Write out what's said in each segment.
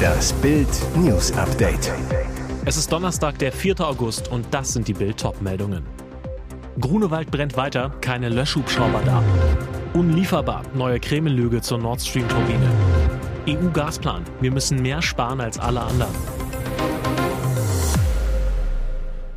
Das Bild News Update. Es ist Donnerstag, der 4. August und das sind die Bild meldungen Grunewald brennt weiter, keine Löschhubschrauber da. Unlieferbar, neue Kreml-Lüge zur Nord Stream-Turbine. EU-Gasplan, wir müssen mehr sparen als alle anderen.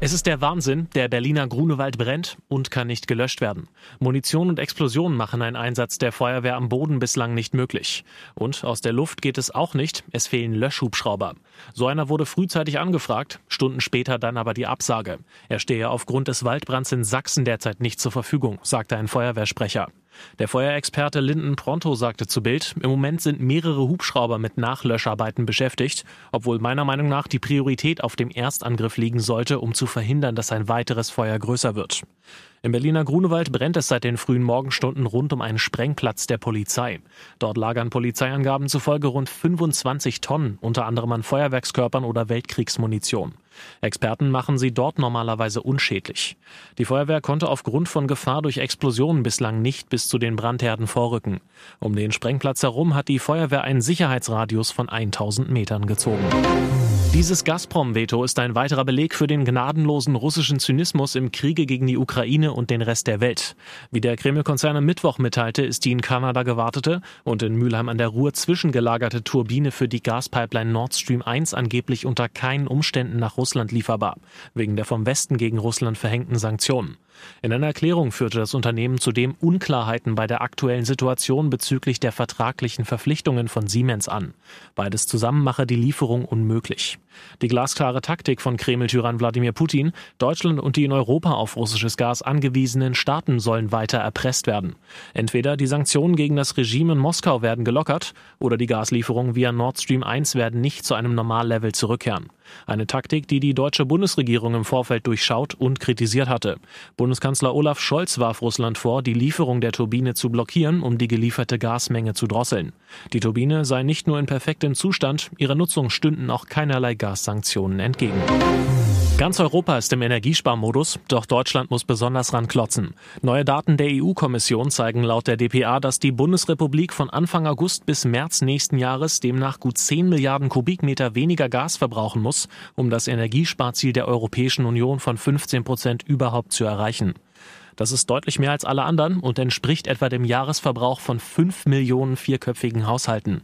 Es ist der Wahnsinn, der Berliner Grunewald brennt und kann nicht gelöscht werden. Munition und Explosionen machen einen Einsatz der Feuerwehr am Boden bislang nicht möglich. Und aus der Luft geht es auch nicht, es fehlen Löschhubschrauber. So einer wurde frühzeitig angefragt, Stunden später dann aber die Absage. Er stehe aufgrund des Waldbrands in Sachsen derzeit nicht zur Verfügung, sagte ein Feuerwehrsprecher. Der Feuerexperte Linden Pronto sagte zu Bild, im Moment sind mehrere Hubschrauber mit Nachlöscharbeiten beschäftigt, obwohl meiner Meinung nach die Priorität auf dem Erstangriff liegen sollte, um zu verhindern, dass ein weiteres Feuer größer wird. Im Berliner Grunewald brennt es seit den frühen Morgenstunden rund um einen Sprengplatz der Polizei. Dort lagern Polizeiangaben zufolge rund 25 Tonnen, unter anderem an Feuerwerkskörpern oder Weltkriegsmunition. Experten machen sie dort normalerweise unschädlich. Die Feuerwehr konnte aufgrund von Gefahr durch Explosionen bislang nicht bis zu den Brandherden vorrücken. Um den Sprengplatz herum hat die Feuerwehr einen Sicherheitsradius von 1000 Metern gezogen. Dieses Gazprom-Veto ist ein weiterer Beleg für den gnadenlosen russischen Zynismus im Kriege gegen die Ukraine und den Rest der Welt. Wie der Kreml-Konzern am Mittwoch mitteilte, ist die in Kanada gewartete und in Mülheim an der Ruhr zwischengelagerte Turbine für die Gaspipeline Nord Stream 1 angeblich unter keinen Umständen nach Russland lieferbar, wegen der vom Westen gegen Russland verhängten Sanktionen. In einer Erklärung führte das Unternehmen zudem Unklarheiten bei der aktuellen Situation bezüglich der vertraglichen Verpflichtungen von Siemens an. Beides zusammen mache die Lieferung unmöglich. Die glasklare Taktik von Kreml-Tyrann Wladimir Putin, Deutschland und die in Europa auf russisches Gas angewiesenen Staaten sollen weiter erpresst werden. Entweder die Sanktionen gegen das Regime in Moskau werden gelockert oder die Gaslieferungen via Nord Stream 1 werden nicht zu einem Normallevel zurückkehren. Eine Taktik, die die deutsche Bundesregierung im Vorfeld durchschaut und kritisiert hatte. Bundeskanzler Olaf Scholz warf Russland vor, die Lieferung der Turbine zu blockieren, um die gelieferte Gasmenge zu drosseln. Die Turbine sei nicht nur in perfektem Zustand, ihrer Nutzung stünden auch keinerlei Gassanktionen entgegen. Ganz Europa ist im Energiesparmodus, doch Deutschland muss besonders ranklotzen. Neue Daten der EU-Kommission zeigen laut der DPA, dass die Bundesrepublik von Anfang August bis März nächsten Jahres demnach gut 10 Milliarden Kubikmeter weniger Gas verbrauchen muss, um das Energiesparziel der Europäischen Union von 15 Prozent überhaupt zu erreichen. Das ist deutlich mehr als alle anderen und entspricht etwa dem Jahresverbrauch von 5 Millionen vierköpfigen Haushalten.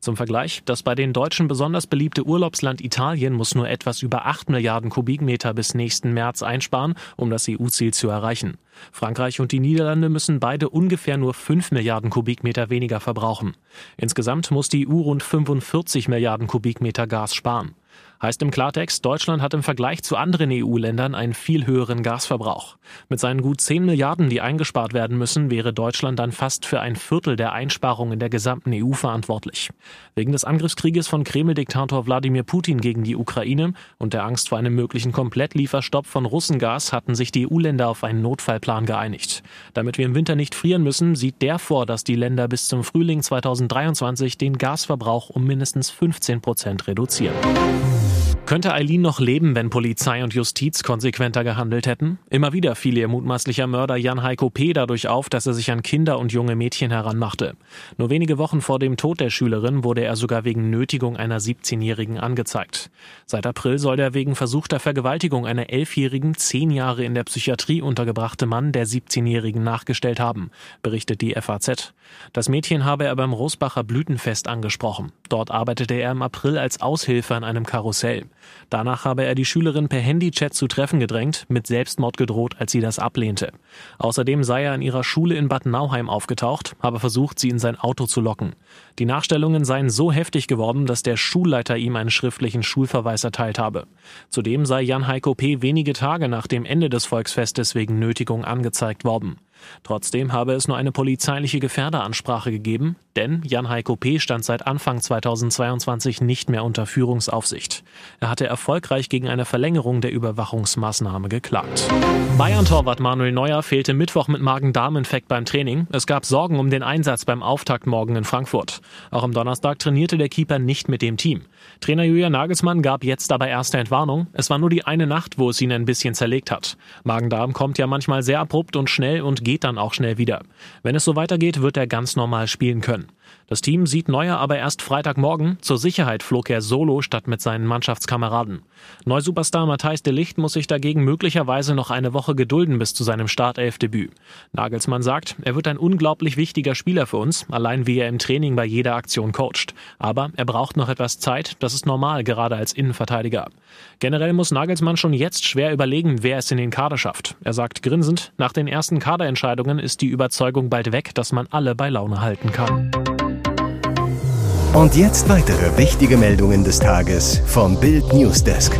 Zum Vergleich, das bei den Deutschen besonders beliebte Urlaubsland Italien muss nur etwas über 8 Milliarden Kubikmeter bis nächsten März einsparen, um das EU-Ziel zu erreichen. Frankreich und die Niederlande müssen beide ungefähr nur 5 Milliarden Kubikmeter weniger verbrauchen. Insgesamt muss die EU rund 45 Milliarden Kubikmeter Gas sparen. Heißt im Klartext, Deutschland hat im Vergleich zu anderen EU-Ländern einen viel höheren Gasverbrauch. Mit seinen gut 10 Milliarden, die eingespart werden müssen, wäre Deutschland dann fast für ein Viertel der Einsparungen in der gesamten EU verantwortlich. Wegen des Angriffskrieges von Kreml-Diktator Wladimir Putin gegen die Ukraine und der Angst vor einem möglichen Komplettlieferstopp von Russengas hatten sich die EU-Länder auf einen Notfallplan geeinigt. Damit wir im Winter nicht frieren müssen, sieht der vor, dass die Länder bis zum Frühling 2023 den Gasverbrauch um mindestens 15 Prozent reduzieren. Könnte Eileen noch leben, wenn Polizei und Justiz konsequenter gehandelt hätten? Immer wieder fiel ihr mutmaßlicher Mörder Jan Heiko P. dadurch auf, dass er sich an Kinder und junge Mädchen heranmachte. Nur wenige Wochen vor dem Tod der Schülerin wurde er sogar wegen Nötigung einer 17-Jährigen angezeigt. Seit April soll der wegen versuchter Vergewaltigung einer 11-Jährigen zehn Jahre in der Psychiatrie untergebrachte Mann der 17-Jährigen nachgestellt haben, berichtet die FAZ. Das Mädchen habe er beim Rosbacher Blütenfest angesprochen. Dort arbeitete er im April als Aushilfe an einem Karussell. Danach habe er die Schülerin per Handychat zu Treffen gedrängt, mit Selbstmord gedroht, als sie das ablehnte. Außerdem sei er an ihrer Schule in Bad Nauheim aufgetaucht, habe versucht, sie in sein Auto zu locken. Die Nachstellungen seien so heftig geworden, dass der Schulleiter ihm einen schriftlichen Schulverweis erteilt habe. Zudem sei Jan Heiko P. wenige Tage nach dem Ende des Volksfestes wegen Nötigung angezeigt worden. Trotzdem habe es nur eine polizeiliche Gefährderansprache gegeben, denn Jan Heiko P. stand seit Anfang 2022 nicht mehr unter Führungsaufsicht. Er hatte erfolgreich gegen eine Verlängerung der Überwachungsmaßnahme geklagt. Bayern-Torwart Manuel Neuer fehlte Mittwoch mit Magen-Darm-Infekt beim Training. Es gab Sorgen um den Einsatz beim Auftakt morgen in Frankfurt. Auch am Donnerstag trainierte der Keeper nicht mit dem Team. Trainer Julian Nagelsmann gab jetzt aber erste Entwarnung. Es war nur die eine Nacht, wo es ihn ein bisschen zerlegt hat. Magen-Darm kommt ja manchmal sehr abrupt und schnell und geht dann auch schnell wieder. Wenn es so weitergeht, wird er ganz normal spielen können. Das Team sieht Neuer aber erst Freitagmorgen. Zur Sicherheit flog er solo statt mit seinen Mannschaftskameraden. Neusuperstar Matthijs de Licht muss sich dagegen möglicherweise noch eine Woche gedulden bis zu seinem Startelfdebüt. Nagelsmann sagt, er wird ein unglaublich wichtiger Spieler für uns, allein wie er im Training bei jeder Aktion coacht. Aber er braucht noch etwas Zeit, das ist normal, gerade als Innenverteidiger. Generell muss Nagelsmann schon jetzt schwer überlegen, wer es in den Kader schafft. Er sagt grinsend, nach den ersten Kaderentscheidungen ist die Überzeugung bald weg, dass man alle bei Laune halten kann. Und jetzt weitere wichtige Meldungen des Tages vom Bild Newsdesk.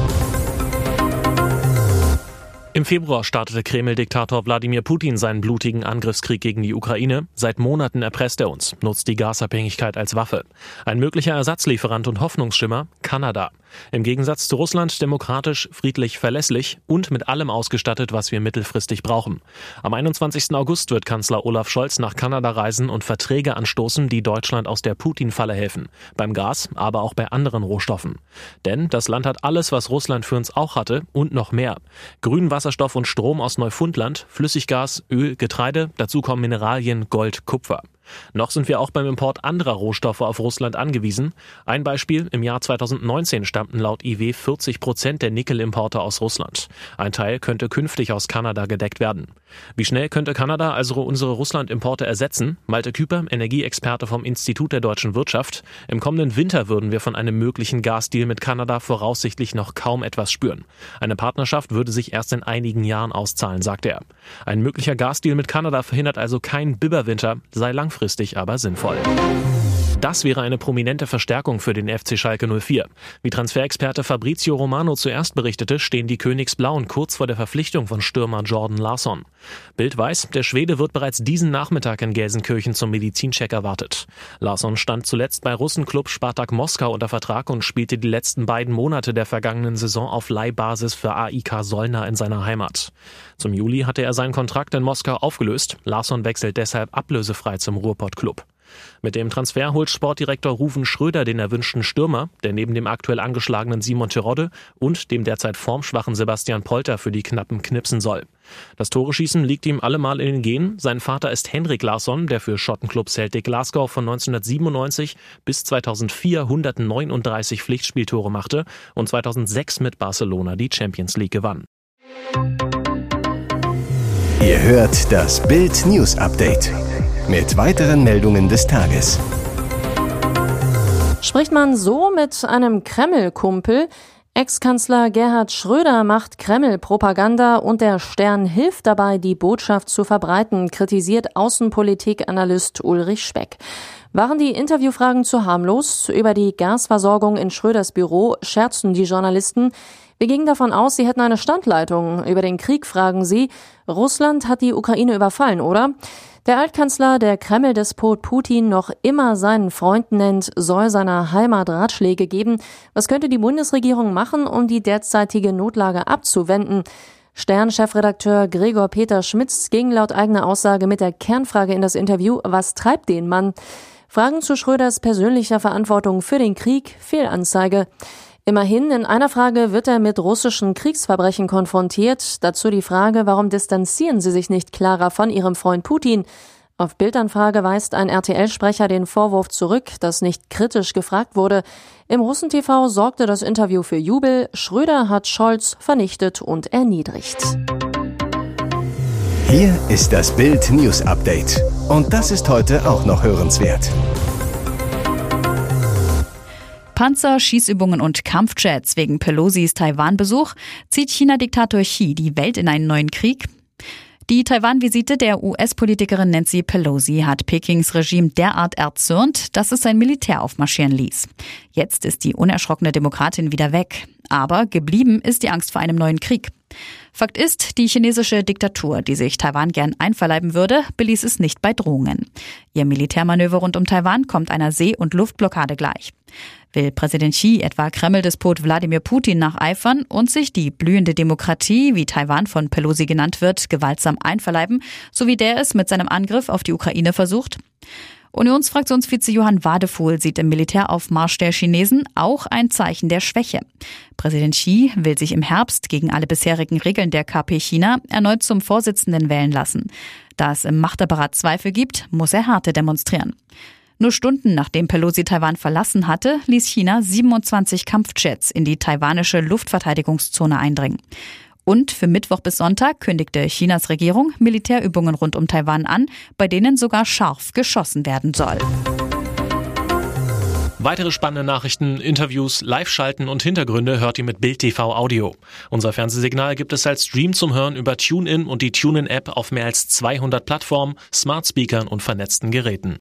Im Februar startete Kreml-Diktator Wladimir Putin seinen blutigen Angriffskrieg gegen die Ukraine. Seit Monaten erpresst er uns, nutzt die Gasabhängigkeit als Waffe. Ein möglicher Ersatzlieferant und Hoffnungsschimmer Kanada. Im Gegensatz zu Russland demokratisch, friedlich, verlässlich und mit allem ausgestattet, was wir mittelfristig brauchen. Am 21. August wird Kanzler Olaf Scholz nach Kanada reisen und Verträge anstoßen, die Deutschland aus der Putin-Falle helfen. Beim Gas, aber auch bei anderen Rohstoffen. Denn das Land hat alles, was Russland für uns auch hatte und noch mehr. Grünen Wasserstoff und Strom aus Neufundland, Flüssiggas, Öl, Getreide, dazu kommen Mineralien, Gold, Kupfer. Noch sind wir auch beim Import anderer Rohstoffe auf Russland angewiesen. Ein Beispiel, im Jahr 2019 stammten laut IW 40 Prozent der Nickelimporte aus Russland. Ein Teil könnte künftig aus Kanada gedeckt werden. Wie schnell könnte Kanada also unsere Russland-Importe ersetzen? Malte Küper, Energieexperte vom Institut der deutschen Wirtschaft. Im kommenden Winter würden wir von einem möglichen Gasdeal mit Kanada voraussichtlich noch kaum etwas spüren. Eine Partnerschaft würde sich erst in einigen Jahren auszahlen, sagt er. Ein möglicher Gasdeal mit Kanada verhindert also keinen Biberwinter, sei langfristig aber sinnvoll. Das wäre eine prominente Verstärkung für den FC Schalke 04. Wie Transferexperte Fabrizio Romano zuerst berichtete, stehen die Königsblauen kurz vor der Verpflichtung von Stürmer Jordan Larsson. Bild weiß, der Schwede wird bereits diesen Nachmittag in Gelsenkirchen zum Medizincheck erwartet. Larsson stand zuletzt bei Russenklub Spartak Moskau unter Vertrag und spielte die letzten beiden Monate der vergangenen Saison auf Leihbasis für AIK Solna in seiner Heimat. Zum Juli hatte er seinen Kontrakt in Moskau aufgelöst. Larsson wechselt deshalb ablösefrei zum Ruhrpott-Club. Mit dem Transfer holt Sportdirektor Rufen Schröder den erwünschten Stürmer, der neben dem aktuell angeschlagenen Simon Terodde und dem derzeit formschwachen Sebastian Polter für die Knappen knipsen soll. Das Toreschießen liegt ihm allemal in den Genen. Sein Vater ist Henrik Larsson, der für Schottenclub Celtic Glasgow von 1997 bis 2004 139 Pflichtspieltore machte und 2006 mit Barcelona die Champions League gewann. Ihr hört das Bild News Update mit weiteren Meldungen des Tages. Spricht man so mit einem Kreml-Kumpel? Ex-Kanzler Gerhard Schröder macht Kreml-Propaganda und der Stern hilft dabei, die Botschaft zu verbreiten, kritisiert Außenpolitik-Analyst Ulrich Speck. Waren die Interviewfragen zu harmlos? Über die Gasversorgung in Schröders Büro scherzten die Journalisten. Wir gingen davon aus, sie hätten eine Standleitung. Über den Krieg fragen sie. Russland hat die Ukraine überfallen, oder? Der Altkanzler, der Kreml-Despot Putin noch immer seinen Freund nennt, soll seiner Heimat Ratschläge geben. Was könnte die Bundesregierung machen, um die derzeitige Notlage abzuwenden? Stern-Chefredakteur Gregor Peter Schmitz ging laut eigener Aussage mit der Kernfrage in das Interview, was treibt den Mann? Fragen zu Schröders persönlicher Verantwortung für den Krieg, Fehlanzeige. Immerhin, in einer Frage wird er mit russischen Kriegsverbrechen konfrontiert. Dazu die Frage, warum distanzieren Sie sich nicht klarer von Ihrem Freund Putin? Auf Bildanfrage weist ein RTL-Sprecher den Vorwurf zurück, dass nicht kritisch gefragt wurde. Im Russen-TV sorgte das Interview für Jubel. Schröder hat Scholz vernichtet und erniedrigt. Hier ist das Bild News Update. Und das ist heute auch noch hörenswert. Panzer, Schießübungen und Kampfjets wegen Pelosis Taiwan-Besuch zieht China-Diktator Xi die Welt in einen neuen Krieg. Die Taiwan-Visite der US-Politikerin Nancy Pelosi hat Pekings Regime derart erzürnt, dass es sein Militär aufmarschieren ließ. Jetzt ist die unerschrockene Demokratin wieder weg. Aber geblieben ist die Angst vor einem neuen Krieg. Fakt ist, die chinesische Diktatur, die sich Taiwan gern einverleiben würde, beließ es nicht bei Drohungen. Ihr Militärmanöver rund um Taiwan kommt einer See- und Luftblockade gleich. Will Präsident Xi etwa Kreml-Despot Wladimir Putin nacheifern und sich die blühende Demokratie, wie Taiwan von Pelosi genannt wird, gewaltsam einverleiben, so wie der es mit seinem Angriff auf die Ukraine versucht? Unionsfraktionsvize Johann Wadefuhl sieht im Militäraufmarsch der Chinesen auch ein Zeichen der Schwäche. Präsident Xi will sich im Herbst gegen alle bisherigen Regeln der KP China erneut zum Vorsitzenden wählen lassen. Da es im Machtapparat Zweifel gibt, muss er Härte demonstrieren. Nur Stunden nachdem Pelosi Taiwan verlassen hatte, ließ China 27 Kampfjets in die taiwanische Luftverteidigungszone eindringen. Und für Mittwoch bis Sonntag kündigte Chinas Regierung Militärübungen rund um Taiwan an, bei denen sogar scharf geschossen werden soll. Weitere spannende Nachrichten, Interviews, Live-Schalten und Hintergründe hört ihr mit Bild TV Audio. Unser Fernsehsignal gibt es als Stream zum Hören über TuneIn und die TuneIn-App auf mehr als 200 Plattformen, Smart Speakern und vernetzten Geräten.